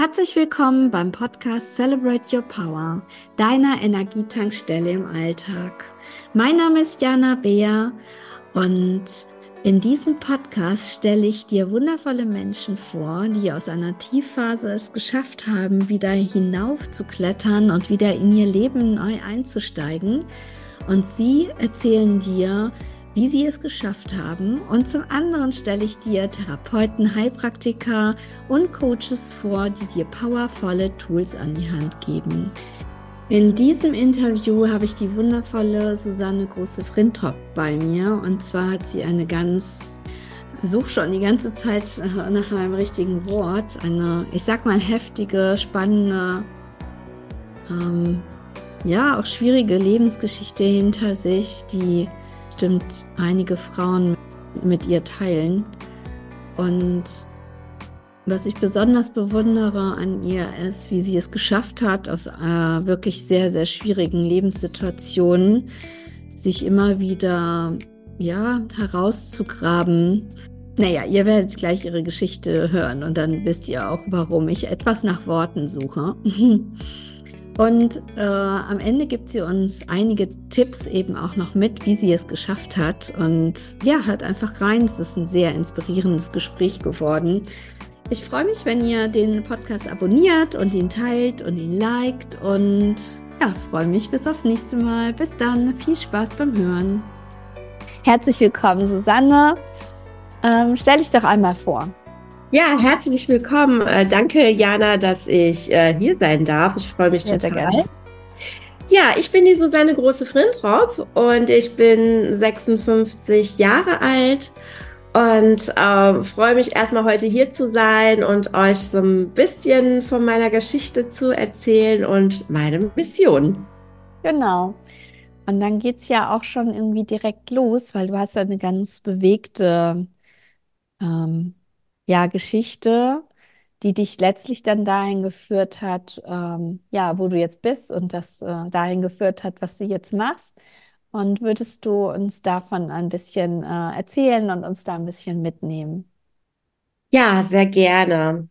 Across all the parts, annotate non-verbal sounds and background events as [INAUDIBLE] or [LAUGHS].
Herzlich willkommen beim Podcast Celebrate Your Power, deiner Energietankstelle im Alltag. Mein Name ist Jana Beer und in diesem Podcast stelle ich dir wundervolle Menschen vor, die aus einer Tiefphase es geschafft haben, wieder hinauf zu klettern und wieder in ihr Leben neu einzusteigen. Und sie erzählen dir, wie sie es geschafft haben. Und zum anderen stelle ich dir Therapeuten, Heilpraktiker und Coaches vor, die dir powervolle Tools an die Hand geben. In diesem Interview habe ich die wundervolle Susanne Große-Frintrop bei mir. Und zwar hat sie eine ganz, such schon die ganze Zeit nach einem richtigen Wort, eine, ich sag mal, heftige, spannende, ähm, ja, auch schwierige Lebensgeschichte hinter sich, die bestimmt einige Frauen mit ihr teilen. Und was ich besonders bewundere an ihr ist, wie sie es geschafft hat, aus äh, wirklich sehr, sehr schwierigen Lebenssituationen sich immer wieder ja, herauszugraben. Naja, ihr werdet gleich ihre Geschichte hören und dann wisst ihr auch, warum ich etwas nach Worten suche. [LAUGHS] Und äh, am Ende gibt sie uns einige Tipps eben auch noch mit, wie sie es geschafft hat. Und ja, hört einfach rein. Es ist ein sehr inspirierendes Gespräch geworden. Ich freue mich, wenn ihr den Podcast abonniert und ihn teilt und ihn liked. Und ja, freue mich bis aufs nächste Mal. Bis dann. Viel Spaß beim Hören. Herzlich willkommen, Susanne. Ähm, stell dich doch einmal vor. Ja, herzlich willkommen. Äh, danke, Jana, dass ich äh, hier sein darf. Ich freue mich ja, total. Ja, ich bin die Susanne Große-Frintrop und ich bin 56 Jahre alt und äh, freue mich erstmal heute hier zu sein und euch so ein bisschen von meiner Geschichte zu erzählen und meine Mission. Genau. Und dann geht es ja auch schon irgendwie direkt los, weil du hast ja eine ganz bewegte ähm, ja, Geschichte, die dich letztlich dann dahin geführt hat, ähm, ja, wo du jetzt bist und das äh, dahin geführt hat, was du jetzt machst. Und würdest du uns davon ein bisschen äh, erzählen und uns da ein bisschen mitnehmen? Ja, sehr gerne.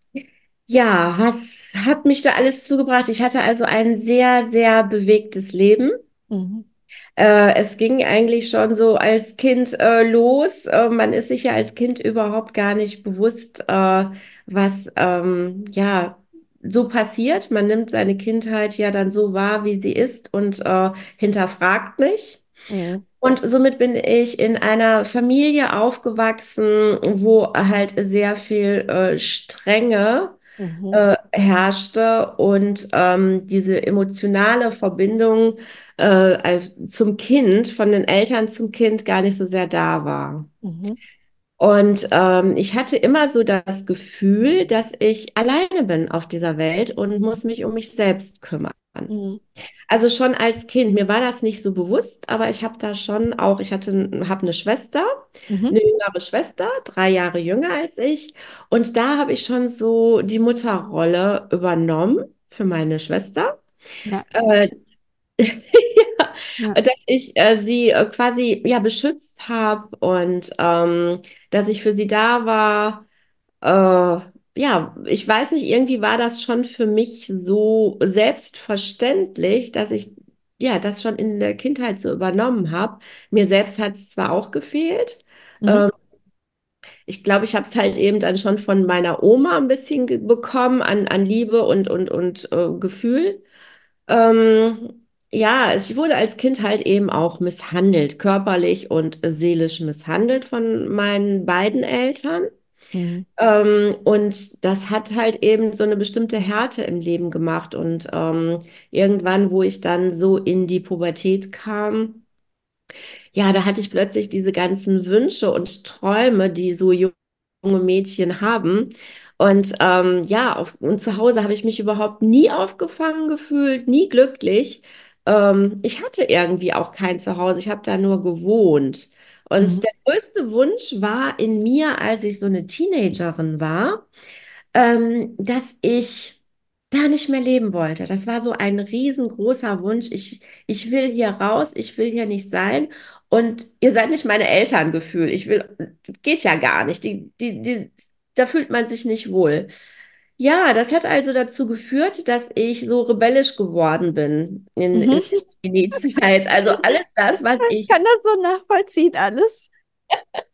Ja, was hat mich da alles zugebracht? Ich hatte also ein sehr, sehr bewegtes Leben. Mhm. Äh, es ging eigentlich schon so als Kind äh, los. Äh, man ist sich ja als Kind überhaupt gar nicht bewusst, äh, was ähm, ja so passiert. Man nimmt seine Kindheit ja dann so wahr, wie sie ist und äh, hinterfragt nicht. Ja. Und somit bin ich in einer Familie aufgewachsen, wo halt sehr viel Strenge mhm. äh, herrschte und ähm, diese emotionale Verbindung äh, zum Kind, von den Eltern zum Kind gar nicht so sehr da war. Mhm. Und ähm, ich hatte immer so das Gefühl, dass ich alleine bin auf dieser Welt und muss mich um mich selbst kümmern. Mhm. Also schon als Kind, mir war das nicht so bewusst, aber ich habe da schon auch, ich hatte, habe eine Schwester, mhm. eine jüngere Schwester, drei Jahre jünger als ich. Und da habe ich schon so die Mutterrolle übernommen für meine Schwester. Ja. Äh, ja. [LAUGHS] dass ich äh, sie äh, quasi ja beschützt habe und ähm, dass ich für sie da war. Äh, ja, ich weiß nicht, irgendwie war das schon für mich so selbstverständlich, dass ich ja das schon in der Kindheit so übernommen habe. Mir selbst hat es zwar auch gefehlt. Mhm. Ähm, ich glaube, ich habe es halt eben dann schon von meiner Oma ein bisschen bekommen an, an Liebe und, und, und äh, Gefühl. Ähm, ja, ich wurde als Kind halt eben auch misshandelt, körperlich und seelisch misshandelt von meinen beiden Eltern. Mhm. Ähm, und das hat halt eben so eine bestimmte Härte im Leben gemacht. Und ähm, irgendwann, wo ich dann so in die Pubertät kam, ja, da hatte ich plötzlich diese ganzen Wünsche und Träume, die so junge Mädchen haben. Und ähm, ja, auf, und zu Hause habe ich mich überhaupt nie aufgefangen gefühlt, nie glücklich. Ähm, ich hatte irgendwie auch kein Zuhause, ich habe da nur gewohnt. Und mhm. der größte Wunsch war in mir, als ich so eine Teenagerin war, ähm, dass ich da nicht mehr leben wollte. Das war so ein riesengroßer Wunsch. Ich, ich will hier raus, ich will hier nicht sein. Und ihr seid nicht meine Eltern gefühlt. Ich will, geht ja gar nicht. Die, die, die, da fühlt man sich nicht wohl. Ja, das hat also dazu geführt, dass ich so rebellisch geworden bin in, Mhm. in der Teenie-Zeit. Also alles das, was Ich ich, kann das so nachvollziehen, alles.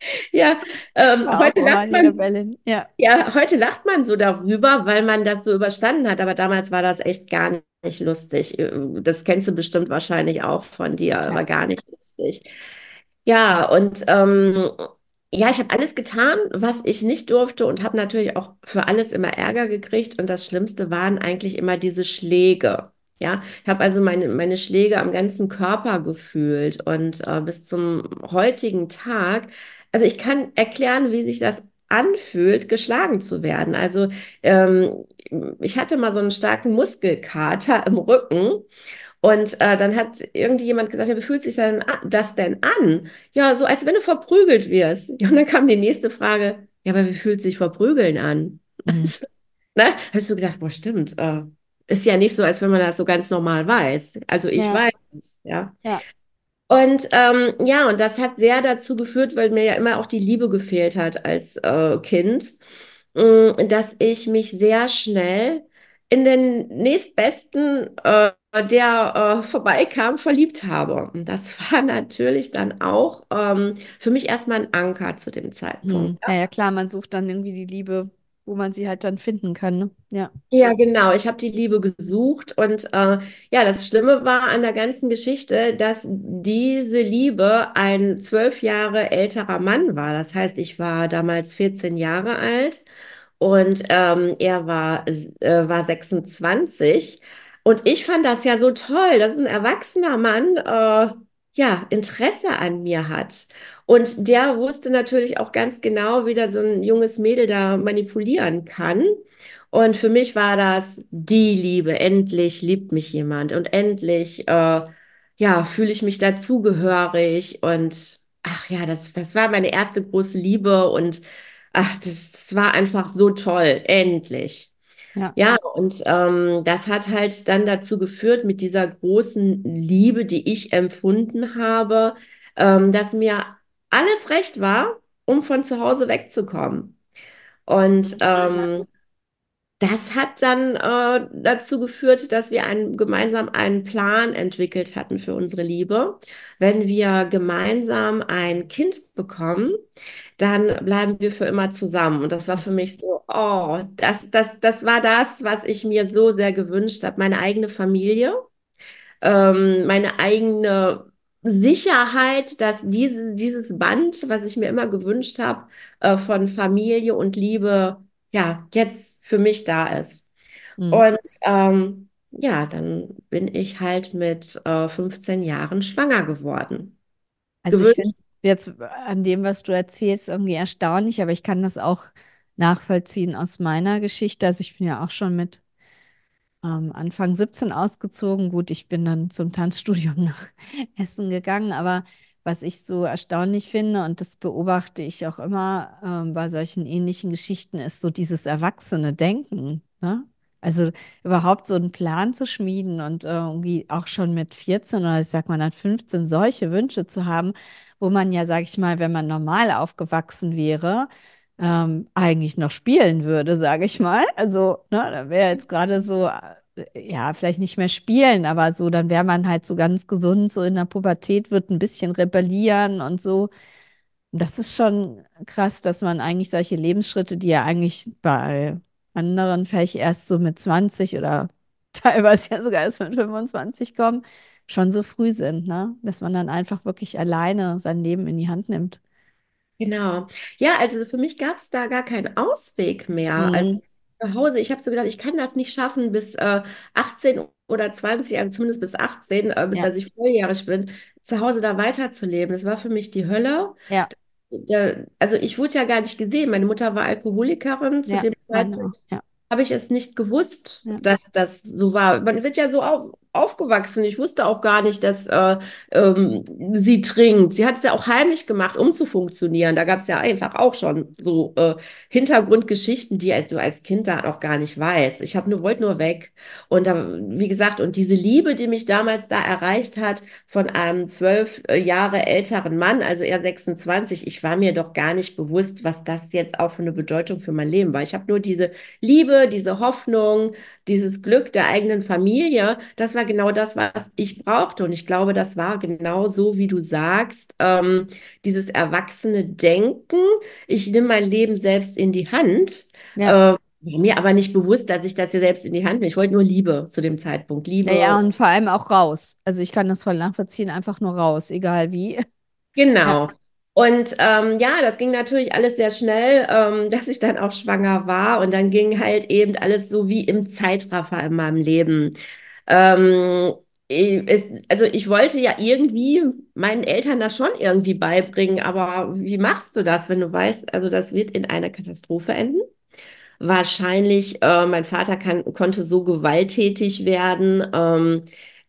[LAUGHS] ja, ähm, heute lacht die man. Ja, ja, heute lacht man so darüber, weil man das so überstanden hat. Aber damals war das echt gar nicht lustig. Das kennst du bestimmt wahrscheinlich auch von dir, war gar nicht lustig. Ja, und ähm, ja, ich habe alles getan, was ich nicht durfte und habe natürlich auch für alles immer Ärger gekriegt. Und das Schlimmste waren eigentlich immer diese Schläge. Ja, ich habe also meine, meine Schläge am ganzen Körper gefühlt und äh, bis zum heutigen Tag, also ich kann erklären, wie sich das anfühlt, geschlagen zu werden. Also ähm, ich hatte mal so einen starken Muskelkater im Rücken. Und äh, dann hat irgendjemand gesagt, ja, wie fühlt sich denn das denn an? Ja, so als wenn du verprügelt wirst. Ja, und dann kam die nächste Frage, ja, aber wie fühlt sich Verprügeln an? Mhm. [LAUGHS] Also, ne? Hast du gedacht, boah, stimmt, äh, ist ja nicht so, als wenn man das so ganz normal weiß. Also ich Ja, weiß es, ja. ja. Und ähm, ja, und das hat sehr dazu geführt, weil mir ja immer auch die Liebe gefehlt hat als äh, Kind, mh, dass ich mich sehr schnell in den nächstbesten, äh, der äh, vorbeikam, verliebt habe. Und das [LAUGHS] war natürlich dann auch ähm, für mich erstmal ein Anker zu dem Hm. Zeitpunkt. Ja, ja, klar, man sucht dann irgendwie die Liebe, wo man sie halt dann finden kann, ne? Ja. Ja, genau. Ich habe die Liebe gesucht und äh, ja, das Schlimme war an der ganzen Geschichte, dass diese Liebe ein zwölf Jahre älterer Mann war. Das heißt, ich war damals 14 Jahre alt und ähm, er war, äh, war 26 und ich fand das ja so toll, dass ein erwachsener Mann äh, ja Interesse an mir hat. Und der wusste natürlich auch ganz genau, wie da so ein junges Mädel da manipulieren kann. Und für mich war das die Liebe. Endlich liebt mich jemand und endlich, äh, ja, fühle ich mich dazugehörig. Und ach ja, das, das war meine erste große Liebe und ach, das, das war einfach so toll. Endlich. Ja. Ja, und ähm, das hat halt dann dazu geführt, mit dieser großen Liebe, die ich empfunden habe, ähm, dass mir alles recht war, um von zu Hause wegzukommen. Und ähm, das hat dann äh, dazu geführt, dass wir einen, gemeinsam einen Plan entwickelt hatten für unsere Liebe. Wenn wir gemeinsam ein Kind bekommen, dann bleiben wir für immer zusammen. Und das war für mich so, oh, das, das, das war das, was ich mir so sehr gewünscht habe. Meine eigene Familie, ähm, meine eigene Sicherheit, dass diese, dieses Band, was ich mir immer gewünscht habe, äh, von Familie und Liebe, ja, jetzt für mich da ist. Hm. Und ähm, ja, dann bin ich halt mit äh, 15 Jahren schwanger geworden. Also ich Gewöhnt, finde jetzt an dem, was du erzählst, irgendwie erstaunlich, aber ich kann das auch nachvollziehen aus meiner Geschichte. Also ich bin ja auch schon mit ähm, Anfang 17 ausgezogen. Gut, ich bin dann zum Tanzstudium [LAUGHS] nach Essen gegangen, aber was ich so erstaunlich finde, und das beobachte ich auch immer ähm, bei solchen ähnlichen Geschichten, ist so dieses erwachsene Denken. Ne? Also überhaupt so einen Plan zu schmieden und äh, irgendwie auch schon mit 14 oder ich sag mal dann 15 solche Wünsche zu haben, wo man ja, sag ich mal, wenn man normal aufgewachsen wäre, ähm, eigentlich noch spielen würde, sage ich mal. Also, ne, da wäre jetzt gerade so, äh, ja, vielleicht nicht mehr spielen, aber so, dann wäre man halt so ganz gesund, so in der Pubertät, wird ein bisschen rebellieren und so. Und das ist schon krass, dass man eigentlich solche Lebensschritte, die ja eigentlich bei anderen vielleicht erst so mit 20 oder [LAUGHS] teilweise ja sogar erst mit 25 kommen, schon so früh sind, ne? Dass man dann einfach wirklich alleine sein Leben in die Hand nimmt. genau. Ja, also für mich gab es da gar keinen Ausweg mehr. Also Zu Hause, ich habe so gedacht, ich kann das nicht schaffen bis äh, 18 oder 20, also zumindest bis 18, äh, bis Ja, dass ich volljährig bin, zu Hause da weiterzuleben. Das war für mich die Hölle. ja, Da, also ich wurde ja gar nicht gesehen. Meine Mutter war Alkoholikerin. Zu ja, dem auch. Zeitpunkt Ja, habe ich es nicht gewusst, ja. dass das so war. Man wird ja so auf, aufgewachsen. Ich wusste auch gar nicht, dass äh, ähm, sie trinkt. Sie hat es ja auch heimlich gemacht, um zu funktionieren. Da gab es ja einfach auch schon so äh, Hintergrundgeschichten, die du als Kind da auch gar nicht weißt. Ich habe nur wollte nur weg. Und da, wie gesagt, und diese Liebe, die mich damals da erreicht hat von einem zwölf äh, Jahre älteren Mann, also er 26, ich war mir doch gar nicht bewusst, was das jetzt auch für eine Bedeutung für mein Leben war. Ich habe nur diese Liebe, diese Hoffnung, dieses Glück der eigenen Familie, das war genau das, was ich brauchte. Und ich glaube, das war genau so, wie du sagst, ähm, dieses erwachsene Denken. Ich nehme mein Leben selbst in die Hand. Ja. Äh, mir aber nicht bewusst, dass ich das ja selbst in die Hand nehme. Ich wollte nur Liebe zu dem Zeitpunkt. Liebe. Ja, und vor allem auch raus. Also ich kann das voll nachvollziehen, einfach nur raus, egal wie. Genau. [LAUGHS] Ja. Und ähm, ja, das ging natürlich alles sehr schnell, ähm, [LAUGHS] dass ich dann auch schwanger war. Und dann ging halt eben alles so wie im Zeitraffer in meinem Leben. Ähm, ich, also ich wollte ja irgendwie meinen Eltern das schon irgendwie beibringen, aber wie machst du das, wenn du weißt, also das wird in einer Katastrophe enden? Wahrscheinlich, äh, mein Vater kann, konnte so gewalttätig werden. Ähm,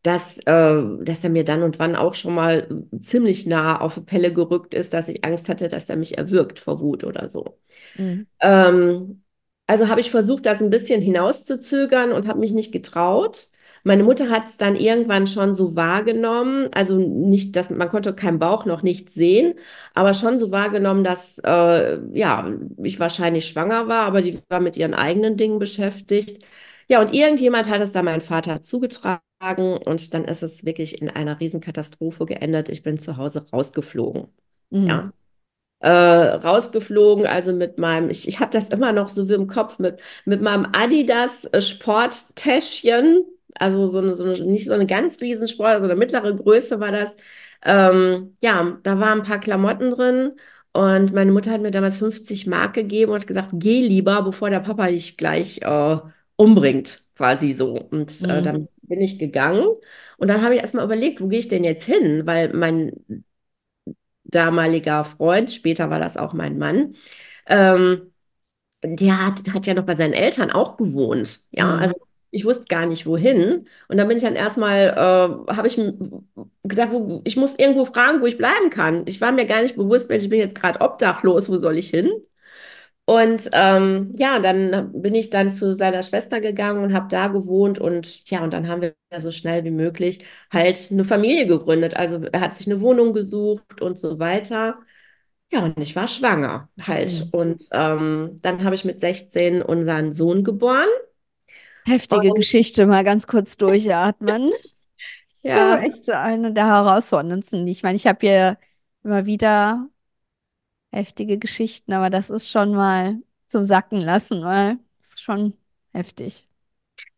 dass, äh, dass er mir dann und wann auch schon mal ziemlich nah auf die Pelle gerückt ist, dass ich Angst hatte, dass er mich erwürgt vor Wut oder so. Mhm. Ähm, also habe ich versucht, das ein bisschen hinauszuzögern und habe mich nicht getraut. Meine Mutter hat es dann irgendwann schon so wahrgenommen, also nicht, dass man konnte keinen Bauch noch nicht sehen, aber schon so wahrgenommen, dass äh, ja ich wahrscheinlich schwanger war, aber die war mit ihren eigenen Dingen beschäftigt. Ja, und irgendjemand hat es dann meinem Vater zugetragen und dann ist es wirklich in einer Riesenkatastrophe geendet. Ich bin zu Hause rausgeflogen. Mhm. Ja. Äh, rausgeflogen, also mit meinem, ich, ich habe das immer noch so wie im Kopf, mit, mit meinem Adidas äh, Sporttäschchen, also so eine, so eine, nicht so eine ganz riesen Sport, so eine mittlere Größe war das. Ähm, ja, da waren ein paar Klamotten drin und meine Mutter hat mir damals 50 Mark gegeben und hat gesagt, geh lieber, bevor der Papa dich gleich äh, umbringt, quasi so. Und äh, mhm. äh, dann bin ich gegangen und dann habe ich erstmal überlegt, wo gehe ich denn jetzt hin? Weil mein damaliger Freund, später war das auch mein Mann, ähm, der hat, hat ja noch bei seinen Eltern auch gewohnt. Ja, mhm. also ich wusste gar nicht wohin. Und dann bin ich dann erstmal, äh, habe ich gedacht, wo, ich muss irgendwo fragen, wo ich bleiben kann. Ich war mir gar nicht bewusst, ich bin jetzt gerade obdachlos, wo soll ich hin? Und ähm, ja, dann bin ich dann zu seiner Schwester gegangen und habe da gewohnt und ja, und dann haben wir so schnell wie möglich halt eine Familie gegründet. Also er hat sich eine Wohnung gesucht und so weiter. Ja, und ich war schwanger halt. Mhm. Und ähm, dann habe ich mit 16 unseren Sohn geboren. Heftige und, Geschichte, mal ganz kurz durchatmen. [LAUGHS] ja. echt so eine der herausforderndsten. Ich meine, ich habe hier immer wieder heftige Geschichten, aber das ist schon mal zum Sacken lassen, weil es ist schon heftig.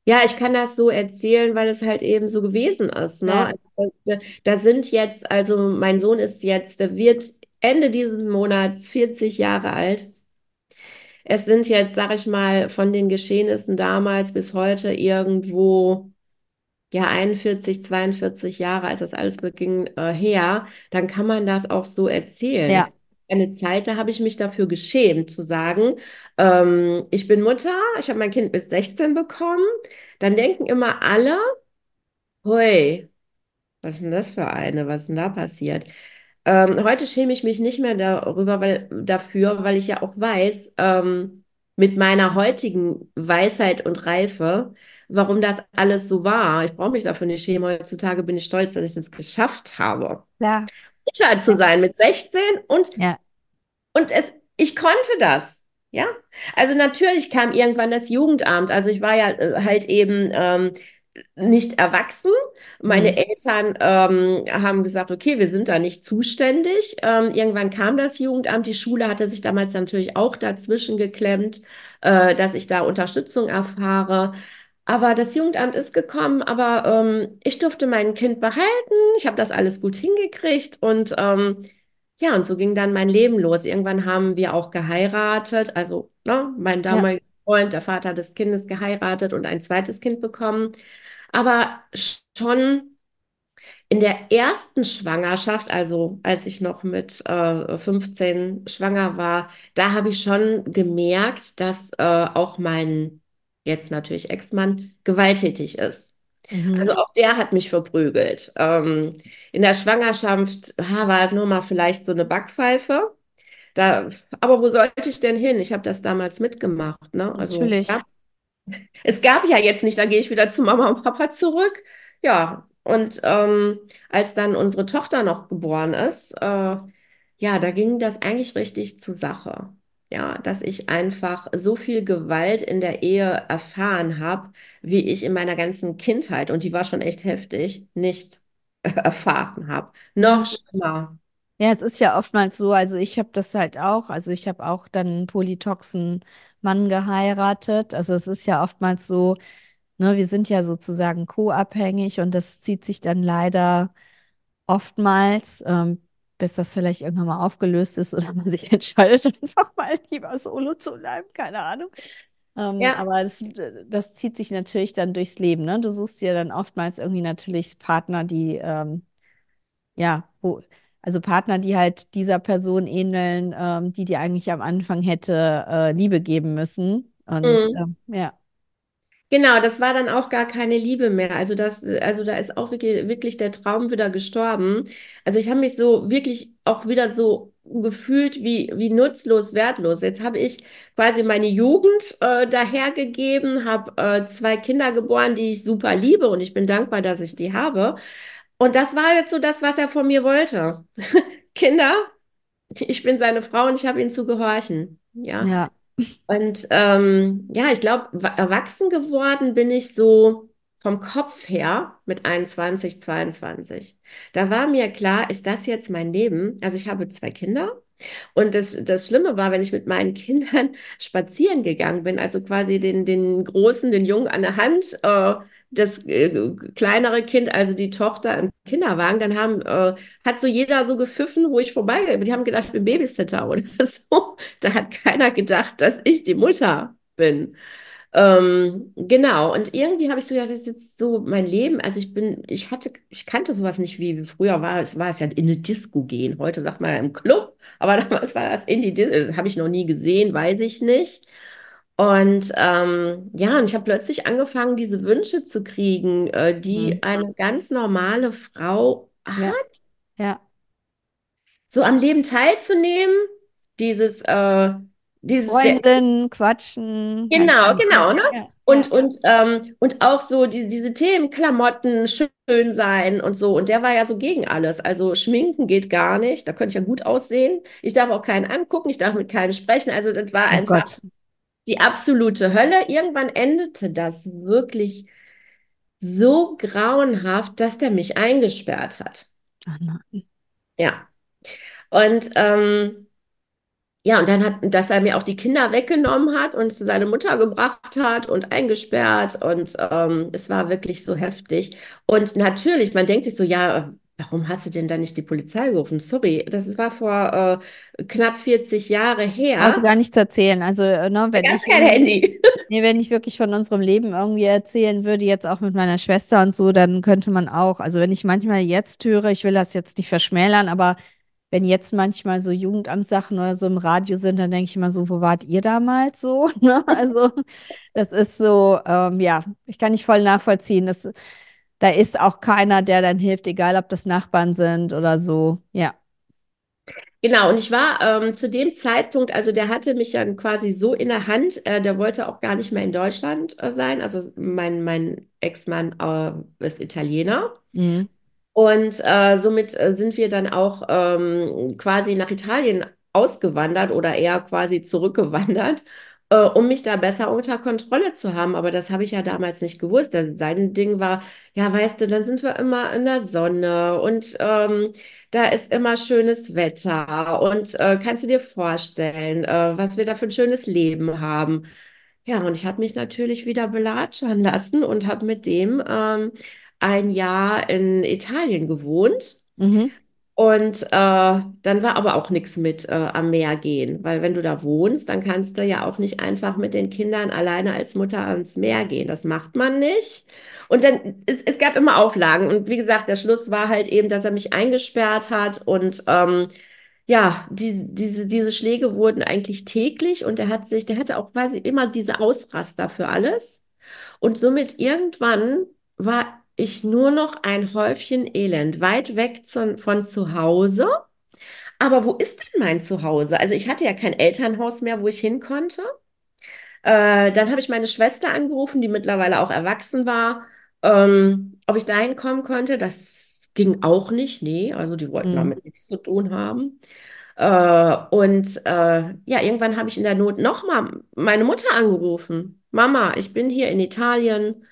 Ja, ich kann das so erzählen, weil es halt eben so gewesen ist. Ne? Ja. Also, da, da sind jetzt, also mein Sohn ist jetzt, der wird Ende dieses Monats 40 Jahre alt. Es sind jetzt, sag ich mal, von den Geschehnissen damals bis heute irgendwo ja 41, 42 Jahre, als das alles beging, äh, her, dann kann man das auch so erzählen. Ja eine Zeit, da habe ich mich dafür geschämt, zu sagen, ähm, ich bin Mutter, ich habe mein Kind bis 16 bekommen. Dann denken immer alle, hui, was ist denn das für eine? Was ist denn da passiert? Ähm, heute schäme ich mich nicht mehr darüber, weil, dafür, weil ich ja auch weiß, ähm, mit meiner heutigen Weisheit und Reife, warum das alles so war. Ich brauche mich dafür nicht schämen. Heutzutage bin ich stolz, dass ich das geschafft habe. Ja. Mutter zu sein mit 16 und, ja. und es, ich konnte das. Ja, also natürlich kam irgendwann das Jugendamt. Also ich war ja äh, halt eben ähm, nicht erwachsen. Meine mhm. Eltern ähm, haben gesagt, okay, wir sind da nicht zuständig. Ähm, irgendwann kam das Jugendamt. Die Schule hatte sich damals natürlich auch dazwischen geklemmt, äh, dass ich da Unterstützung erfahre. Aber das Jugendamt ist gekommen, aber ähm, ich durfte mein Kind behalten. Ich habe das alles gut hingekriegt und ähm, ja, und so ging dann mein Leben los. Irgendwann haben wir auch geheiratet. Also ne, mein damaliger ja. Freund, der Vater des Kindes, geheiratet und ein zweites Kind bekommen. Aber schon in der ersten Schwangerschaft, also als ich noch mit äh, 15 schwanger war, da habe ich schon gemerkt, dass äh, auch mein jetzt natürlich Ex-Mann, gewalttätig ist. Mhm. Also auch der hat mich verprügelt. Ähm, in der Schwangerschaft ha, war nur mal vielleicht so eine Backpfeife. Da, aber wo sollte ich denn hin? Ich habe das damals mitgemacht, ne? Also Natürlich. ja, es gab ja jetzt nicht, dann gehe ich wieder zu Mama und Papa zurück. Ja, und ähm, als dann unsere Tochter noch geboren ist, äh, ja, da ging das eigentlich richtig zur Sache. Ja, dass ich einfach so viel Gewalt in der Ehe erfahren habe, wie ich in meiner ganzen Kindheit, und die war schon echt heftig, nicht [LAUGHS] erfahren habe. Noch schlimmer. Ja, es ist ja oftmals so, also ich habe das halt auch, also ich habe auch dann einen polytoxen Mann geheiratet. Also es ist ja oftmals so, ne, wir sind ja sozusagen co-abhängig und das zieht sich dann leider oftmals, ähm, bis das vielleicht irgendwann mal aufgelöst ist oder man sich [LAUGHS] entscheidet, einfach mal lieber solo zu bleiben, keine Ahnung. Ähm, Ja. aber das, das zieht sich natürlich dann durchs Leben, ne? Du suchst dir dann oftmals irgendwie natürlich Partner, die ähm, ja, wo, also Partner, die halt dieser Person ähneln, ähm, die dir eigentlich am Anfang hätte äh, Liebe geben müssen. Und Mhm. ähm, ja, Genau, das war dann auch gar keine Liebe mehr. Also das, also da ist auch wirklich, wirklich der Traum wieder gestorben. Also ich habe mich so wirklich auch wieder so gefühlt wie, wie nutzlos, wertlos. Jetzt habe ich quasi meine Jugend äh, dahergegeben, habe äh, zwei Kinder geboren, die ich super liebe und ich bin dankbar, dass ich die habe. Und das war jetzt so das, was er von mir wollte. [LAUGHS] Kinder, ich bin seine Frau und ich habe ihn zu gehorchen. Ja. ja, Und ähm, ja, ich glaube, erwachsen geworden bin ich so vom Kopf her mit 21, 22. Da war mir klar, ist das jetzt mein Leben? Also ich habe zwei Kinder und das, das Schlimme war, wenn ich mit meinen [LAUGHS] Kindern spazieren gegangen bin, also quasi den, den Großen, den Jungen an der Hand, äh, das äh, kleinere Kind, also die Tochter im Kinderwagen, dann haben, äh, hat so jeder so gepfiffen, wo ich vorbeigehe. Die haben gedacht, ich bin Babysitter oder [LAUGHS] so. Da hat keiner gedacht, dass ich die Mutter bin. Ähm, genau, und irgendwie habe ich so gedacht, das ist jetzt so mein Leben. Also ich bin, ich hatte, ich kannte sowas nicht, wie früher war es, war es ja in eine Disco gehen. Heute sagt man im Club, aber [LAUGHS] damals war das in die Disco, habe ich noch nie gesehen, weiß ich nicht. Und ähm, ja, und ich habe plötzlich angefangen, diese Wünsche zu kriegen, äh, mhm. die eine ganz normale Frau ja, hat, ja. so am Leben teilzunehmen, dieses, äh, dieses, Freundin, quatschen, Genau. Ja, genau, ne? ja, Und, ja. und, ähm, und auch so die, diese Themen, Klamotten, schön sein und so. Und der war ja so gegen alles. Also schminken geht gar nicht. Da könnte ich ja gut aussehen. Ich darf auch keinen angucken, ich darf mit keinem sprechen. Also das war Oh einfach Gott. Die absolute Hölle. Irgendwann endete das wirklich so grauenhaft, dass der mich eingesperrt hat. Nein. Ja. Und ähm, Ja, und dann hat, dass er mir auch die Kinder weggenommen hat und zu seiner Mutter gebracht hat und eingesperrt. Und ähm, es war wirklich so heftig. Und natürlich, man denkt sich so, ja, warum hast du denn da nicht die Polizei gerufen? Sorry, das war vor äh, knapp 40 Jahre her. gar nichts erzählen. Also, äh, ne, wenn ich kein Handy. [LAUGHS] Nee, wenn ich wirklich von unserem Leben irgendwie erzählen würde, jetzt auch mit meiner Schwester und so, dann könnte man auch, also wenn ich manchmal jetzt höre, ich will das jetzt nicht verschmälern, aber wenn jetzt manchmal so Jugendamtssachen oder so im Radio sind, dann denke ich immer so, wo wart ihr damals so? [LAUGHS] Ne? Also das ist so, ähm, ja, ich kann nicht voll nachvollziehen. Das, da ist auch keiner, der dann hilft, egal ob das Nachbarn sind oder so. Ja. Genau, und ich war ähm, zu dem Zeitpunkt, also der hatte mich dann quasi so in der Hand, äh, der wollte auch gar nicht mehr in Deutschland äh, sein. Also mein, mein Ex-Mann äh, ist Italiener. Mhm. Und äh, somit äh, sind wir dann auch ähm, quasi nach Italien ausgewandert oder eher quasi zurückgewandert, äh, um mich da besser unter Kontrolle zu haben. Aber das habe ich ja damals nicht gewusst. Also sein Ding war, ja, weißt du, dann sind wir immer in der Sonne und ähm, da ist immer schönes Wetter. Und äh, kannst du dir vorstellen, äh, was wir da für ein schönes Leben haben? Ja, und ich habe mich natürlich wieder belatschern lassen und habe mit dem ähm, ein Jahr in Italien gewohnt. Mhm. Und äh, dann war aber auch nichts mit äh, am Meer gehen, weil wenn du da wohnst, dann kannst du ja auch nicht einfach mit den Kindern alleine als Mutter ans Meer gehen. Das macht man nicht. Und dann, es, es gab immer Auflagen. Und wie gesagt, der Schluss war halt eben, dass er mich eingesperrt hat. Und ähm, ja, die, diese, diese Schläge wurden eigentlich täglich und er hat sich, der hatte auch quasi immer diese Ausraster für alles. Und somit irgendwann war ich nur noch ein Häufchen Elend, weit weg zu, von zu Hause. Aber wo ist denn mein Zuhause? Also ich hatte ja kein Elternhaus mehr, wo ich hin konnte. Äh, dann habe ich meine Schwester angerufen, die mittlerweile auch erwachsen war, ähm, ob ich da hinkommen konnte. Das ging auch nicht. Nee, also die wollten Mhm. damit nichts zu tun haben. Äh, und äh, ja, irgendwann habe ich in der Not nochmal meine Mutter angerufen. Mama, ich bin hier in Italien.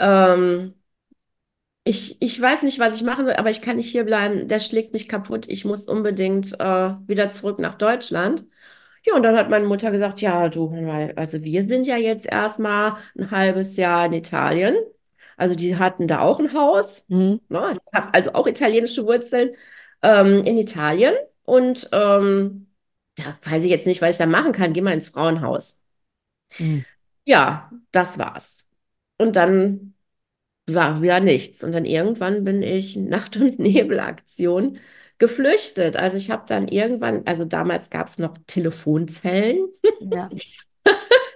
Ähm, ich, ich weiß nicht, was ich machen will, aber ich kann nicht hier bleiben. Der schlägt mich kaputt. Ich muss unbedingt äh, wieder zurück nach Deutschland. Ja, und dann hat meine Mutter gesagt, ja, du, also wir sind ja jetzt erstmal ein halbes Jahr in Italien. Also die hatten da auch ein Haus, Mhm. ne? Also auch italienische Wurzeln ähm, in Italien. Und ähm, da weiß ich jetzt nicht, was ich da machen kann. Geh mal ins Frauenhaus. Mhm. Ja, das war's. Und dann war wieder nichts. Und dann irgendwann bin ich [LAUGHS] Nacht- und Nebelaktion geflüchtet. Also ich habe dann irgendwann, also damals gab es noch Telefonzellen Ja.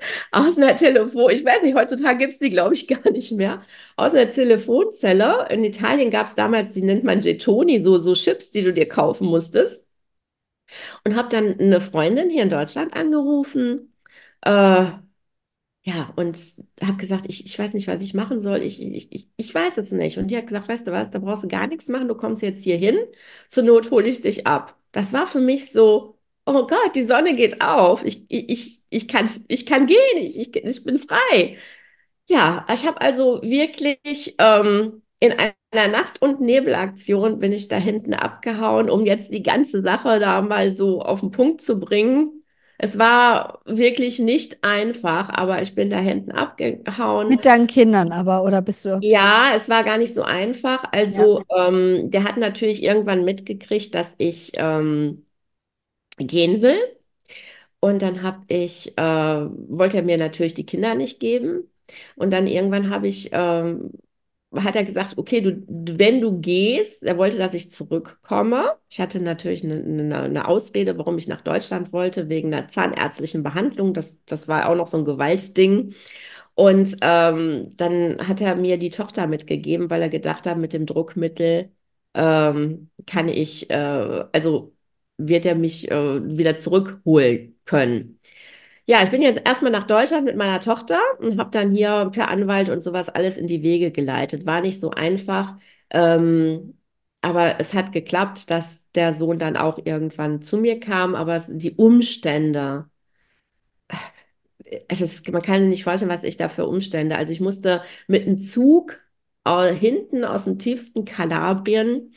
[LAUGHS] aus einer Telefon, ich weiß nicht, heutzutage gibt es die, glaube ich, [LAUGHS] gar nicht mehr. Aus einer Telefonzelle. In Italien gab es damals, die nennt man Gettoni, so, so Chips, die du dir kaufen musstest. Und habe dann eine Freundin hier in Deutschland angerufen. Äh, Ja, und habe gesagt, ich, ich weiß nicht, was ich machen soll. Ich, ich, ich, weiß es nicht. Und die hat gesagt, weißt du was, da brauchst du gar nichts machen. Du kommst jetzt hier hin. Zur Not hole ich dich ab. Das war für mich so, oh Gott, die Sonne geht auf. Ich, ich, ich kann, ich kann gehen. Ich, ich, ich bin frei. Ja, ich habe also wirklich ähm, in einer Nacht- und Nebelaktion bin ich da hinten abgehauen, um jetzt die ganze Sache da mal so auf den Punkt zu bringen. Es war wirklich nicht einfach, aber ich bin da hinten abgehauen. Mit deinen Kindern aber, oder bist du? Ja, es war gar nicht so einfach. Also, ähm, der hat natürlich irgendwann mitgekriegt, dass ich ähm, gehen will. Und dann habe ich, äh, wollte er mir natürlich die Kinder nicht geben. Und dann irgendwann habe ich, ähm, hat er gesagt, okay, du, wenn du gehst, er wollte, dass ich zurückkomme. Ich hatte natürlich eine, eine, eine Ausrede, warum ich nach Deutschland wollte, wegen einer zahnärztlichen Behandlung. Das, das war auch noch so ein Gewaltding. Und ähm, dann hat er mir die Tochter mitgegeben, weil er gedacht hat, mit dem Druckmittel ähm, kann ich, äh, also wird er mich äh, wieder zurückholen können. Ja, ich bin jetzt erstmal nach Deutschland mit meiner Tochter und habe dann hier per Anwalt und sowas alles in die Wege geleitet. War nicht so einfach, ähm, aber es hat geklappt, dass der Sohn dann auch irgendwann zu mir kam. Aber die Umstände, es ist, man kann sich nicht vorstellen, was ich da für Umstände. Also ich musste mit einem Zug äh, hinten aus dem tiefsten Kalabrien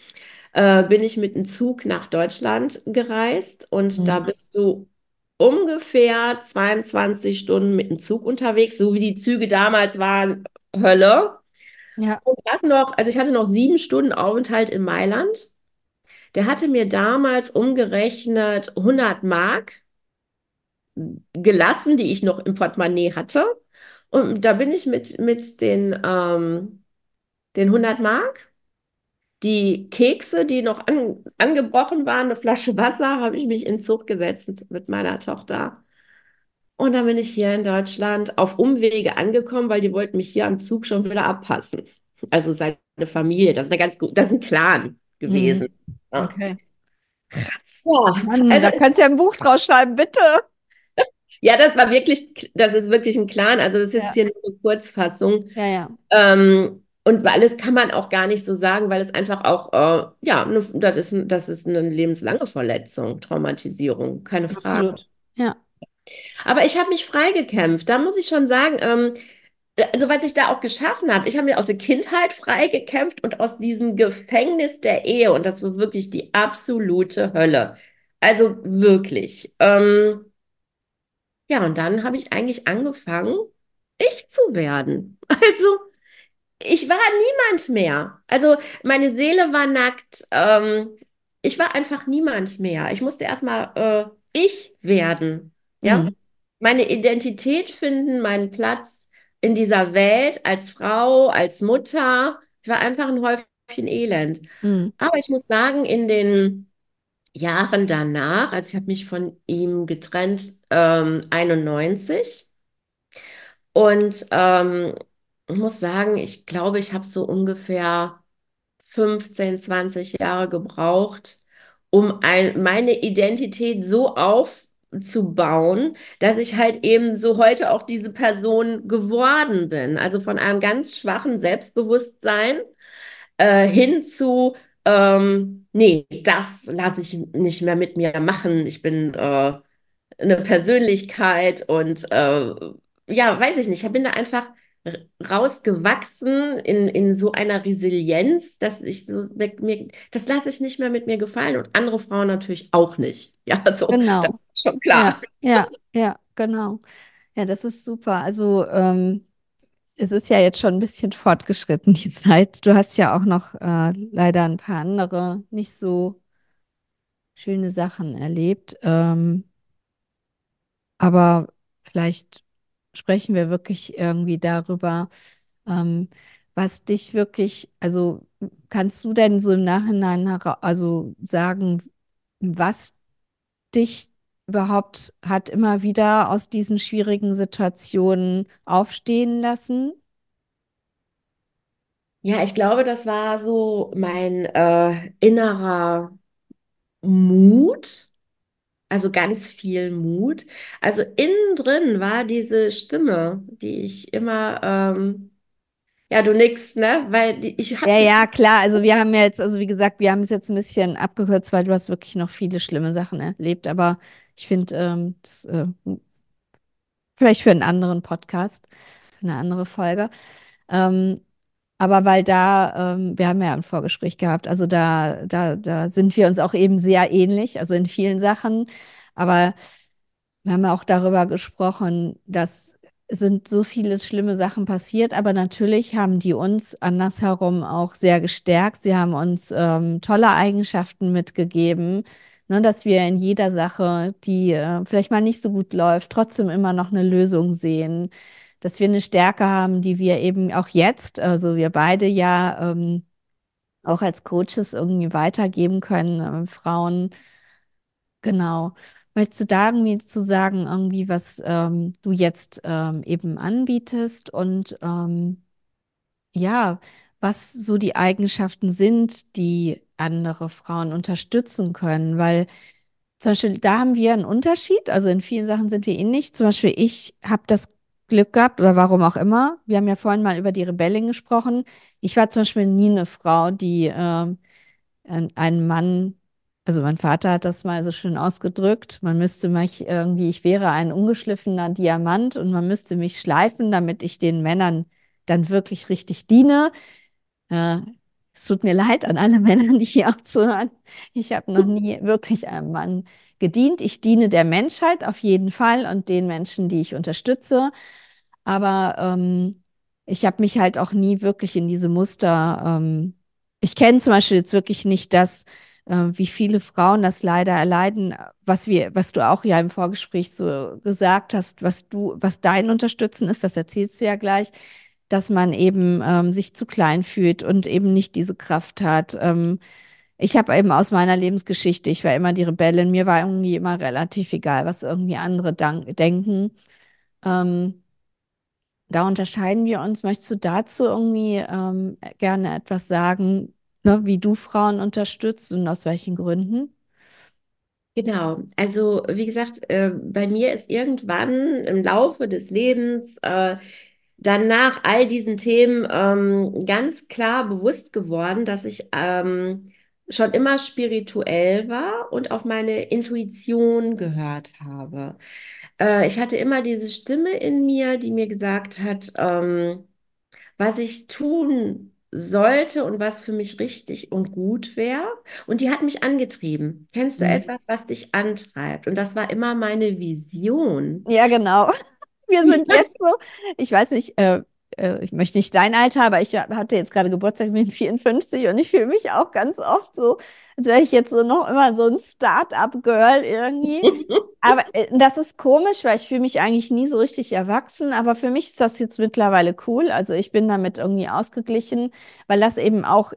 äh, bin ich mit einem Zug nach Deutschland gereist und Mhm. da bist du ungefähr 22 Stunden mit dem Zug unterwegs, so wie die Züge damals waren, Hölle. Ja. Und das noch, also ich hatte noch sieben Stunden Aufenthalt in Mailand. Der hatte mir damals umgerechnet 100 Mark gelassen, die ich noch im Portemonnaie hatte. Und da bin ich mit, mit den, ähm, den 100 Mark, die Kekse, die noch an, angebrochen waren, eine Flasche Wasser, habe ich mich in den Zug gesetzt mit meiner Tochter. Und dann bin ich hier in Deutschland auf Umwege angekommen, weil die wollten mich hier am Zug schon wieder abpassen. Also seine Familie, das ist eine ganz gut, das ist ein Clan gewesen. Ja. Okay. Krass. Ja, Mann, also da kannst du ja ein Buch draus schreiben, bitte. [LAUGHS] ja, das war wirklich, das ist wirklich ein Clan. Also das ist jetzt Ja. hier nur eine Kurzfassung. Ja, ja. Ähm, und alles kann man auch gar nicht so sagen, weil es einfach auch, äh, ja, ne, das ist, das ist eine lebenslange Verletzung, Traumatisierung, keine Frage. Absolut. Ja. Aber ich habe mich freigekämpft. Da muss ich schon sagen, ähm, also was ich da auch geschaffen habe, ich habe mir aus der Kindheit freigekämpft und aus diesem Gefängnis der Ehe. Und das war wirklich die absolute Hölle. Also wirklich. Ähm, ja, und dann habe ich eigentlich angefangen, ich zu werden. [LAUGHS] Also ich war niemand mehr. Also meine Seele war nackt. Ähm, ich war einfach niemand mehr. Ich musste erstmal äh, ich werden. Ja, Mhm. meine Identität finden, meinen Platz in dieser Welt als Frau, als Mutter. Ich war einfach ein Häufchen Elend. Mhm. Aber ich muss sagen, in den Jahren danach, also ich habe mich von ihm getrennt, ähm, 91. Und ähm, muss sagen, ich glaube, ich habe so ungefähr 15, 20 Jahre gebraucht, um ein, meine Identität so aufzubauen, dass ich halt eben so heute auch diese Person geworden bin. Also von einem ganz schwachen Selbstbewusstsein äh, hin zu, ähm, nee, das lasse ich nicht mehr mit mir machen. Ich bin äh, eine Persönlichkeit und äh, ja, weiß ich nicht, ich bin da einfach rausgewachsen in, in so einer Resilienz, dass ich so mir, das lasse ich nicht mehr mit mir gefallen und andere Frauen natürlich auch nicht. [LAUGHS] Ja, so, genau. das ist schon klar. Ja, ja, ja, genau. Ja, das ist super. Also ähm, es ist ja jetzt schon ein bisschen fortgeschritten, die [LAUGHS] Zeit. Du hast ja auch noch äh, leider ein paar andere nicht so schöne Sachen erlebt. Ähm, aber vielleicht sprechen wir wirklich irgendwie darüber, ähm, was dich wirklich, also kannst du denn so im Nachhinein also sagen, was dich überhaupt hat immer wieder aus diesen schwierigen Situationen aufstehen lassen? Ja, ich glaube, das war so mein äh, innerer Mut, also ganz viel Mut. Also innen drin war diese Stimme, die ich immer, ähm, ja, du nix, ne? Weil die, ich habe Ja, ja, klar. Also wir haben ja jetzt, also wie gesagt, wir haben es jetzt ein bisschen abgekürzt, weil du hast wirklich noch viele schlimme Sachen erlebt. Aber ich finde, ähm, das äh, vielleicht für einen anderen Podcast, für eine andere Folge. Ähm, aber weil da, ähm, wir haben ja ein Vorgespräch gehabt, also da, da, da sind wir uns auch eben sehr ähnlich, also in vielen Sachen. Aber wir haben ja auch darüber gesprochen, dass sind so viele schlimme Sachen passiert, aber natürlich haben die uns andersherum auch sehr gestärkt. Sie haben uns ähm, tolle Eigenschaften mitgegeben, ne, dass wir in jeder Sache, die äh, vielleicht mal nicht so gut läuft, trotzdem immer noch eine Lösung sehen, dass wir eine Stärke haben, die wir eben auch jetzt, also wir beide ja ähm, auch als Coaches irgendwie weitergeben können, äh, Frauen. Genau. Möchtest du da irgendwie zu sagen, irgendwie, was ähm, du jetzt ähm, eben anbietest und ähm, ja, was so die Eigenschaften sind, die andere Frauen unterstützen können? Weil zum Beispiel da haben wir einen Unterschied, also in vielen Sachen sind wir ähnlich. Zum Beispiel ich habe das Glück gehabt oder warum auch immer. Wir haben ja vorhin mal über die Rebellin gesprochen. Ich war zum Beispiel nie eine Frau, die äh, einen Mann also mein Vater hat das mal so schön ausgedrückt. Man müsste mich irgendwie, ich wäre ein ungeschliffener Diamant und man müsste mich schleifen, damit ich den Männern dann wirklich richtig diene. Äh, es tut mir leid an alle Männer, die hier auch [LAUGHS] zuhören. Ich habe noch nie wirklich einem Mann gedient. Ich diene der Menschheit auf jeden Fall und den Menschen, die ich unterstütze. Aber ähm, ich habe mich halt auch nie wirklich in diese Muster. Ähm, ich kenne zum Beispiel jetzt wirklich nicht das, äh, wie viele Frauen das leider erleiden, was wir, was du auch ja im Vorgespräch so gesagt hast, was du, was dein Unterstützen ist, das erzählst du ja gleich, dass man eben ähm, sich zu klein fühlt und eben nicht diese Kraft hat. Ähm, ich habe eben aus meiner Lebensgeschichte, ich war immer die Rebellin, mir war irgendwie immer relativ egal, was irgendwie andere denken. Ähm, da unterscheiden wir uns. Möchtest du dazu irgendwie ähm, gerne etwas sagen, ne, wie du Frauen unterstützt und aus welchen Gründen? Genau, also wie gesagt, äh, bei mir ist irgendwann im Laufe des Lebens äh, dann nach all diesen Themen ähm, ganz klar bewusst geworden, dass ich ähm, schon immer spirituell war und auf meine Intuition gehört habe. Äh, ich hatte immer diese Stimme in mir, die mir gesagt hat, ähm, was ich tun sollte und was für mich richtig und gut wäre. Und die hat mich angetrieben. Kennst du Mhm. etwas, was dich antreibt? Und das war immer meine Vision. Ja, genau. [LAUGHS] Wir sind jetzt so, ich weiß nicht, äh, äh, ich möchte nicht dein Alter, aber ich hatte jetzt gerade Geburtstag, ich bin 54 und ich fühle mich auch ganz oft so, als wäre ich jetzt so noch immer so ein Start-up-Girl irgendwie. [LAUGHS] Aber äh, das ist komisch, weil ich fühle mich eigentlich nie so richtig erwachsen, aber für mich ist das jetzt mittlerweile cool. Also ich bin damit irgendwie ausgeglichen, weil das eben auch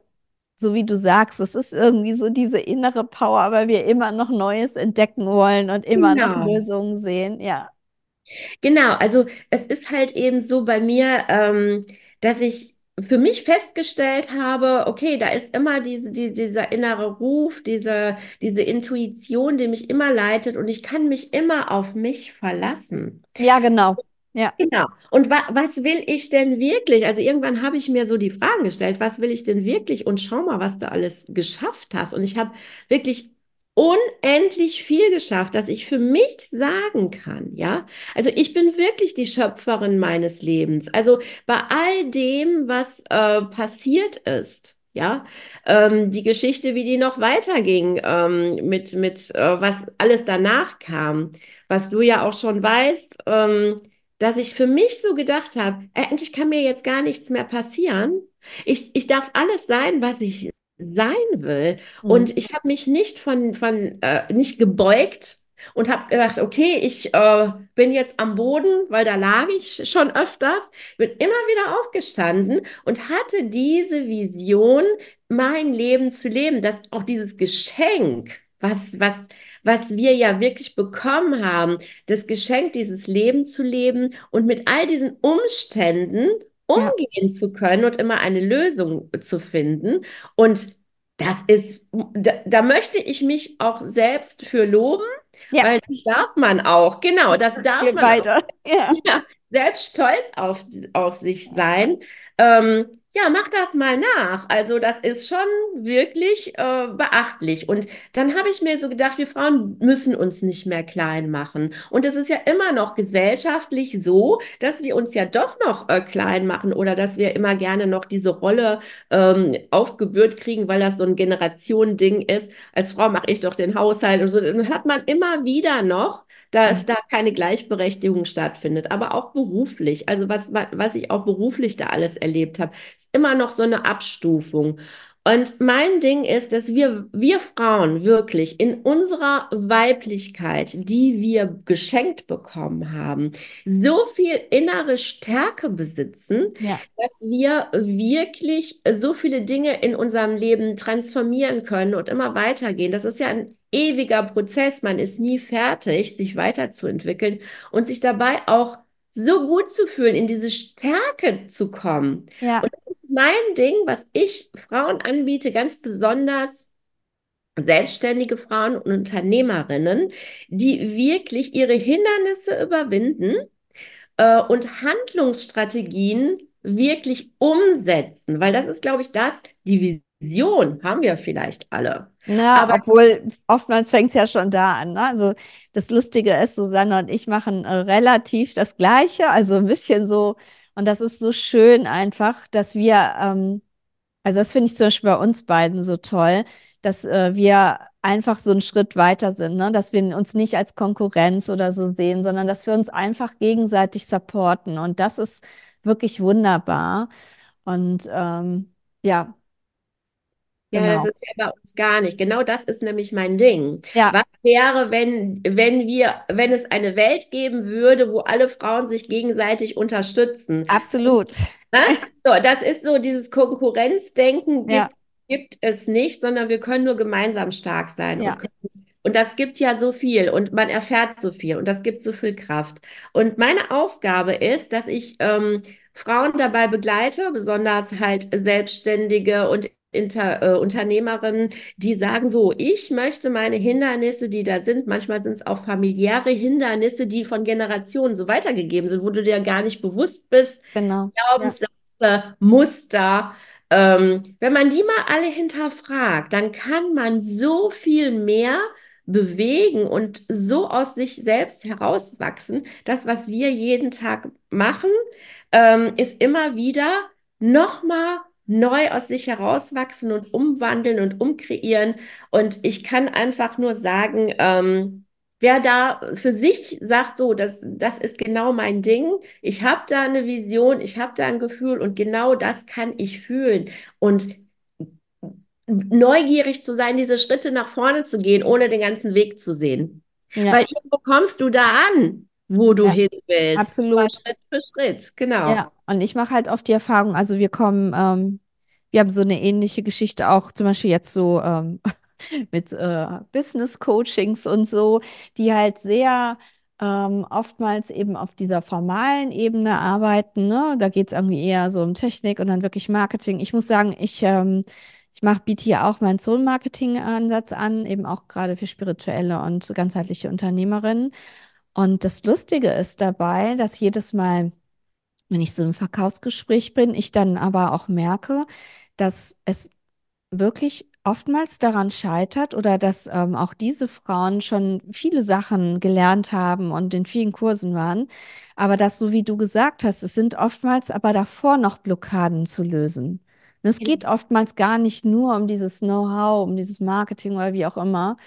so wie du sagst, es ist irgendwie so diese innere Power, weil wir immer noch Neues entdecken wollen und immer noch Genau. Lösungen sehen. Ja. Genau, also es ist halt eben so bei mir, ähm, dass ich für mich festgestellt habe, okay, da ist immer diese, die, dieser innere Ruf, diese, diese Intuition, die mich immer leitet und ich kann mich immer auf mich verlassen. Ja, genau. Ja. Genau. Und wa was will ich denn wirklich? Also irgendwann habe ich mir so die Fragen gestellt, was will ich denn wirklich? Und schau mal, was du alles geschafft hast. Und ich habe wirklich unendlich viel geschafft, dass ich für mich sagen kann, ja. Also ich bin wirklich die Schöpferin meines Lebens. Also bei all dem, was äh, passiert ist, ja, ähm, die Geschichte, wie die noch weiterging, ähm, mit, mit äh, was alles danach kam, was du ja auch schon weißt, ähm, dass ich für mich so gedacht habe, eigentlich kann mir jetzt gar nichts mehr passieren. Ich, ich darf alles sein, was ich sein will. Mhm. Und ich habe mich nicht von, von äh, nicht gebeugt und habe gesagt, okay, ich äh, bin jetzt am Boden, weil da lag ich schon öfters, bin immer wieder aufgestanden und hatte diese Vision, mein Leben zu leben, dass auch dieses Geschenk, was, was, was wir ja wirklich bekommen haben, das Geschenk, dieses Leben zu leben und mit all diesen Umständen umgehen ja. zu können und immer eine Lösung zu finden. Und das ist, da, da möchte ich mich auch selbst für loben, ja. weil das darf man auch. Genau, das darf Geht man weiter. Auch, ja. selbst stolz auf, auf sich sein. Ähm, ja, mach das mal nach. Also das ist schon wirklich äh, beachtlich. Und dann habe ich mir so gedacht, wir Frauen müssen uns nicht mehr klein machen. Und es ist ja immer noch gesellschaftlich so, dass wir uns ja doch noch äh, klein machen oder dass wir immer gerne noch diese Rolle ähm, aufgebührt kriegen, weil das so ein Generationending ist. Als Frau mache ich doch den Haushalt und so. Dann hat man immer wieder noch dass da keine Gleichberechtigung stattfindet, aber auch beruflich. Also was, was ich auch beruflich da alles erlebt habe, ist immer noch so eine Abstufung. Und mein Ding ist, dass wir, wir Frauen wirklich in unserer Weiblichkeit, die wir geschenkt bekommen haben, so viel innere Stärke besitzen, ja. dass wir wirklich so viele Dinge in unserem Leben transformieren können und immer weitergehen. Das ist ja ein ewiger Prozess. Man ist nie fertig, sich weiterzuentwickeln und sich dabei auch so gut zu fühlen, in diese Stärke zu kommen. Ja. Und das ist mein Ding, was ich Frauen anbiete, ganz besonders selbstständige Frauen und Unternehmerinnen, die wirklich ihre Hindernisse überwinden äh, und Handlungsstrategien wirklich umsetzen, weil das ist, glaube ich, das, die Vision haben wir vielleicht alle. Ja, aber obwohl oftmals fängt es ja schon da an. Ne? Also das Lustige ist, Susanne und ich machen äh, relativ das Gleiche, also ein bisschen so. Und das ist so schön einfach, dass wir, ähm, also das finde ich zum Beispiel bei uns beiden so toll, dass äh, wir einfach so einen Schritt weiter sind, ne? dass wir uns nicht als Konkurrenz oder so sehen, sondern dass wir uns einfach gegenseitig supporten. Und das ist wirklich wunderbar. Und ähm, ja, ja, genau. das ist ja bei uns gar nicht. Genau das ist nämlich mein Ding. Ja. Was wäre, wenn, wenn wir, wenn es eine Welt geben würde, wo alle Frauen sich gegenseitig unterstützen? Absolut. So, das ist so dieses Konkurrenzdenken ja. gibt, gibt, es nicht, sondern wir können nur gemeinsam stark sein. Ja. Und, und das gibt ja so viel und man erfährt so viel und das gibt so viel Kraft. Und meine Aufgabe ist, dass ich ähm, Frauen dabei begleite, besonders halt Selbstständige und Inter, äh, Unternehmerinnen, die sagen so, ich möchte meine Hindernisse, die da sind, manchmal sind es auch familiäre Hindernisse, die von Generationen so weitergegeben sind, wo du dir gar nicht bewusst bist. Genau. Glaubenssätze, ja. Muster. Ähm, wenn man die mal alle hinterfragt, dann kann man so viel mehr bewegen und so aus sich selbst herauswachsen. Das, was wir jeden Tag machen, ähm, ist immer wieder nochmal neu aus sich herauswachsen und umwandeln und umkreieren. Und ich kann einfach nur sagen, ähm, wer da für sich sagt, so, das, das ist genau mein Ding, ich habe da eine Vision, ich habe da ein Gefühl und genau das kann ich fühlen. Und neugierig zu sein, diese Schritte nach vorne zu gehen, ohne den ganzen Weg zu sehen. Ja. Weil irgendwo kommst du da an, wo du ja, hin willst. Absolut. Schritt für Schritt, genau. Ja, und ich mache halt oft die Erfahrung, also wir kommen, ähm, wir haben so eine ähnliche Geschichte auch, zum Beispiel jetzt so ähm, [LAUGHS] mit äh, Business Coachings und so, die halt sehr ähm, oftmals eben auf dieser formalen Ebene arbeiten. Ne? Da geht es irgendwie eher so um Technik und dann wirklich Marketing. Ich muss sagen, ich, ähm, ich mache, biete hier auch meinen Soul-Marketing-Ansatz an, eben auch gerade für spirituelle und ganzheitliche Unternehmerinnen. Und das Lustige ist dabei, dass jedes Mal, wenn ich so im Verkaufsgespräch bin, ich dann aber auch merke, dass es wirklich oftmals daran scheitert oder dass ähm, auch diese Frauen schon viele Sachen gelernt haben und in vielen Kursen waren, aber dass, so wie du gesagt hast, es sind oftmals aber davor noch Blockaden zu lösen. Und es geht oftmals gar nicht nur um dieses Know-how, um dieses Marketing oder wie auch immer,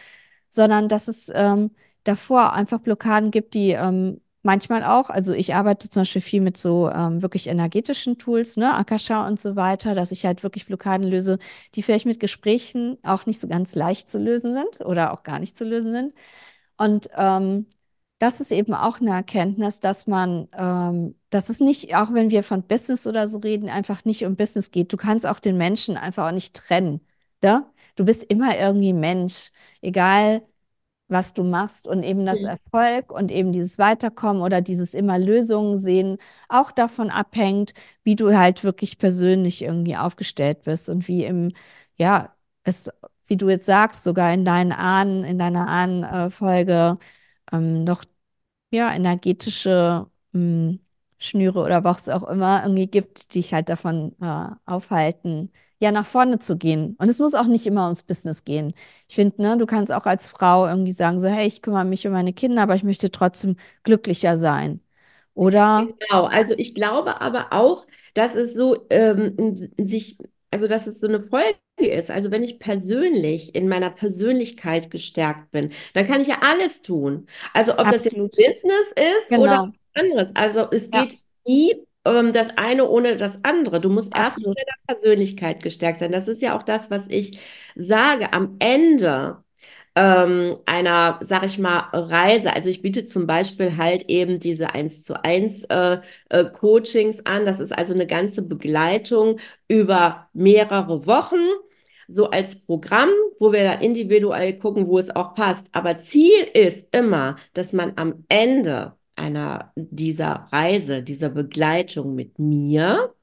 sondern dass es ähm, davor einfach Blockaden gibt, die ähm, manchmal auch, also ich arbeite zum Beispiel viel mit so ähm, wirklich energetischen Tools, ne, Akasha und so weiter, dass ich halt wirklich Blockaden löse, die vielleicht mit Gesprächen auch nicht so ganz leicht zu lösen sind oder auch gar nicht zu lösen sind. Und ähm, das ist eben auch eine Erkenntnis, dass man, ähm, dass es nicht, auch wenn wir von Business oder so reden, einfach nicht um Business geht. Du kannst auch den Menschen einfach auch nicht trennen. Ja? Du bist immer irgendwie Mensch, egal was du machst und eben das Erfolg und eben dieses Weiterkommen oder dieses immer Lösungen sehen auch davon abhängt, wie du halt wirklich persönlich irgendwie aufgestellt bist und wie im, ja, es, wie du jetzt sagst, sogar in deinen Ahnen, in deiner Ahnenfolge ähm, noch, ja, energetische mh, hm, Schnüre oder was auch immer irgendwie gibt, die dich halt davon äh, aufhalten, ja, nach vorne zu gehen. Und es muss auch nicht immer ums Business gehen. Ich finde, ne, du kannst auch als Frau irgendwie sagen, so, hey, ich kümmere mich um meine Kinder, aber ich möchte trotzdem glücklicher sein. Oder? Genau, also ich glaube aber auch, dass es so ähm, sich, also dass es so eine Folge ist. Also wenn ich persönlich in meiner Persönlichkeit gestärkt bin, dann kann ich ja alles tun. Also ob Absolut. das jetzt Business ist genau. oder anderes. Also es geht ja. nie ähm, das eine ohne das andere. Du musst erst mit deiner Persönlichkeit gestärkt sein. Das ist ja auch das, was ich sage. Am Ende ähm, einer, sag ich mal, Reise. Also ich biete zum Beispiel halt eben diese 1 zu 1 äh, äh, Coachings an. Das ist also eine ganze Begleitung über mehrere Wochen so als Programm, wo wir dann individuell gucken, wo es auch passt. Aber Ziel ist immer, dass man am Ende einer dieser Reise, dieser Begleitung mit mir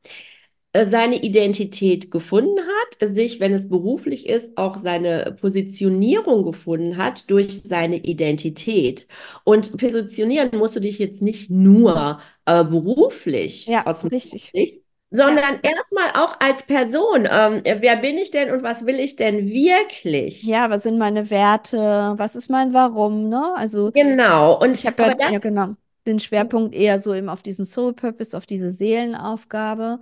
äh, seine Identität gefunden hat, sich, wenn es beruflich ist, auch seine Positionierung gefunden hat durch seine Identität. Und positionieren musst du dich jetzt nicht nur äh, beruflich ja, aus dem richtig. Sicht, sondern ja. erstmal auch als Person. Ähm, wer bin ich denn und was will ich denn wirklich? Ja, was sind meine Werte? Was ist mein Warum? Ne? Also genau. Und ich habe ja, ja genau den Schwerpunkt eher so eben auf diesen Soul Purpose, auf diese Seelenaufgabe.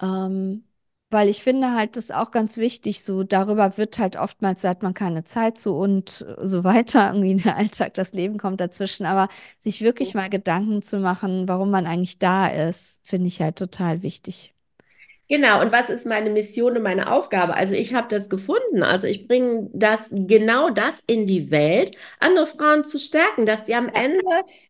Ähm, weil ich finde halt das auch ganz wichtig, so darüber wird halt oftmals, sagt man keine Zeit zu und so weiter, [LAUGHS] irgendwie der Alltag, das Leben kommt dazwischen, aber sich wirklich mal Gedanken zu machen, warum man eigentlich da ist, finde ich halt total wichtig. Genau, und was ist meine Mission und meine Aufgabe? Also ich habe das gefunden. Also ich bringe das genau das in die Welt, andere Frauen zu stärken, dass die am Ende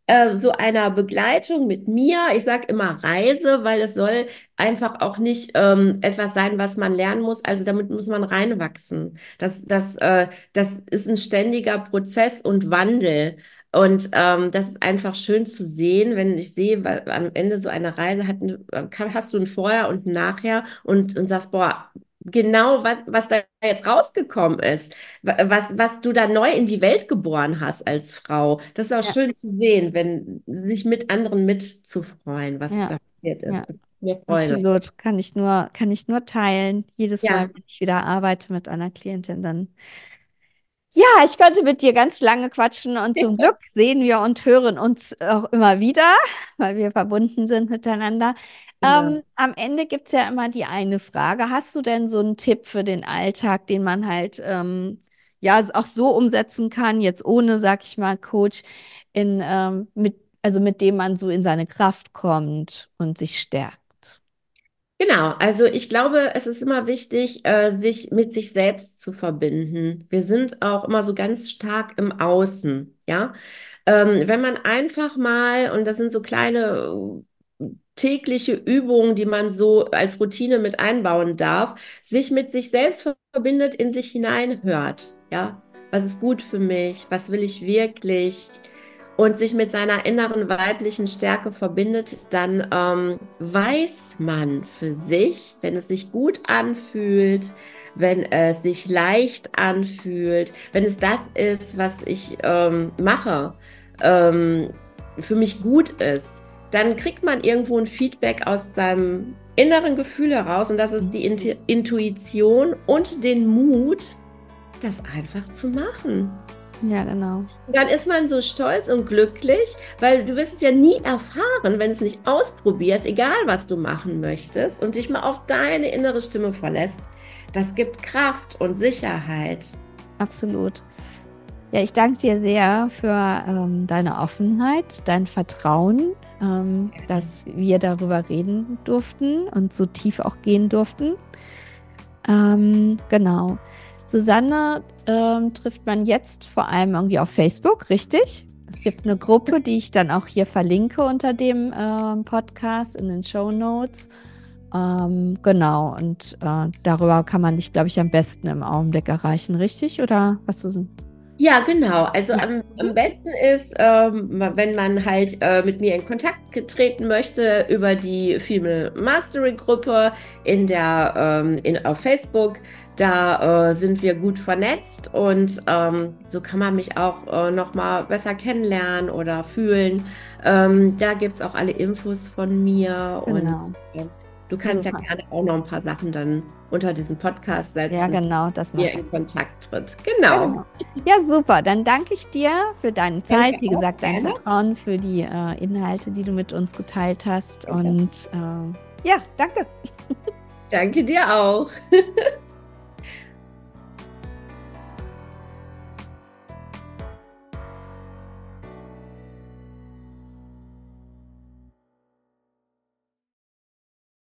äh, so einer Begleitung mit mir, ich sage immer Reise, weil es soll einfach auch nicht ähm, etwas sein, was man lernen muss. Also damit muss man reinwachsen. Das, das, äh, das ist ein ständiger Prozess und Wandel. Und ähm, das ist einfach schön zu sehen, wenn ich sehe, weil am Ende so einer Reise hat, hast du ein Vorher und ein Nachher und, und sagst, boah, genau was, was da jetzt rausgekommen ist, was, was du da neu in die Welt geboren hast als Frau. Das ist auch ja. schön zu sehen, wenn sich mit anderen mitzufreuen, was ja. da passiert ist. Ja. Mir Absolut, kann ich nur, kann ich nur teilen. Jedes Mal, wenn ich wieder arbeite mit einer Klientin, dann ja, ich konnte mit dir ganz lange quatschen und zum [LAUGHS] Glück sehen wir und hören uns auch immer wieder, weil wir verbunden sind miteinander. Ja. Ähm, am Ende gibt es ja immer die eine Frage. Hast du denn so einen Tipp für den Alltag, den man halt ähm, ja auch so umsetzen kann, jetzt ohne, sag ich mal, Coach, in, ähm, mit, also mit dem man so in seine Kraft kommt und sich stärkt? Genau, also ich glaube, es ist immer wichtig, äh, sich mit sich selbst zu verbinden. Wir sind auch immer so ganz stark im Außen, ja. Ähm, wenn man einfach mal, und das sind so kleine äh, tägliche Übungen, die man so als Routine mit einbauen darf, sich mit sich selbst verbindet, in sich hineinhört, ja. Was ist gut für mich? Was will ich wirklich? Und sich mit seiner inneren weiblichen Stärke verbindet, dann ähm, weiß man für sich, wenn es sich gut anfühlt, wenn es sich leicht anfühlt, wenn es das ist, was ich ähm, mache, ähm, für mich gut ist, dann kriegt man irgendwo ein Feedback aus seinem inneren Gefühl heraus und das ist die Intuition und den Mut, das einfach zu machen. Ja, genau. Dann ist man so stolz und glücklich, weil du wirst es ja nie erfahren, wenn du es nicht ausprobierst, egal was du machen möchtest und dich mal auf deine innere Stimme verlässt. Das gibt Kraft und Sicherheit. Absolut. Ja, ich danke dir sehr für ähm, deine Offenheit, dein Vertrauen, ähm, dass wir darüber reden durften und so tief auch gehen durften. Ähm, genau. Susanne ähm, trifft man jetzt vor allem irgendwie auf Facebook, richtig? Es gibt eine Gruppe, die ich dann auch hier verlinke unter dem ähm, Podcast in den Show Notes. Ähm, genau, und äh, darüber kann man dich, glaube ich, am besten im Augenblick erreichen, richtig? Oder was du ja, genau. Also ja. Am, am, besten ist, ähm, wenn man halt äh, mit mir in Kontakt getreten möchte über die Female Mastery Gruppe in der ähm, in, auf Facebook. Da äh, sind wir gut vernetzt und ähm, so kann man mich auch äh, noch mal besser kennenlernen oder fühlen. Ähm, da gibt es auch alle Infos von mir genau. und äh, Du kannst ja gerne auch noch ein paar Sachen dann unter diesen Podcast setzen. Ja, genau, das wir in Kontakt tritt. Genau. genau. Ja, super. Dann danke ich dir für deine Zeit, danke wie gesagt, dein Vertrauen, für die äh, Inhalte, die du mit uns geteilt hast. Danke. Und äh, ja, danke. Danke dir auch. [LAUGHS]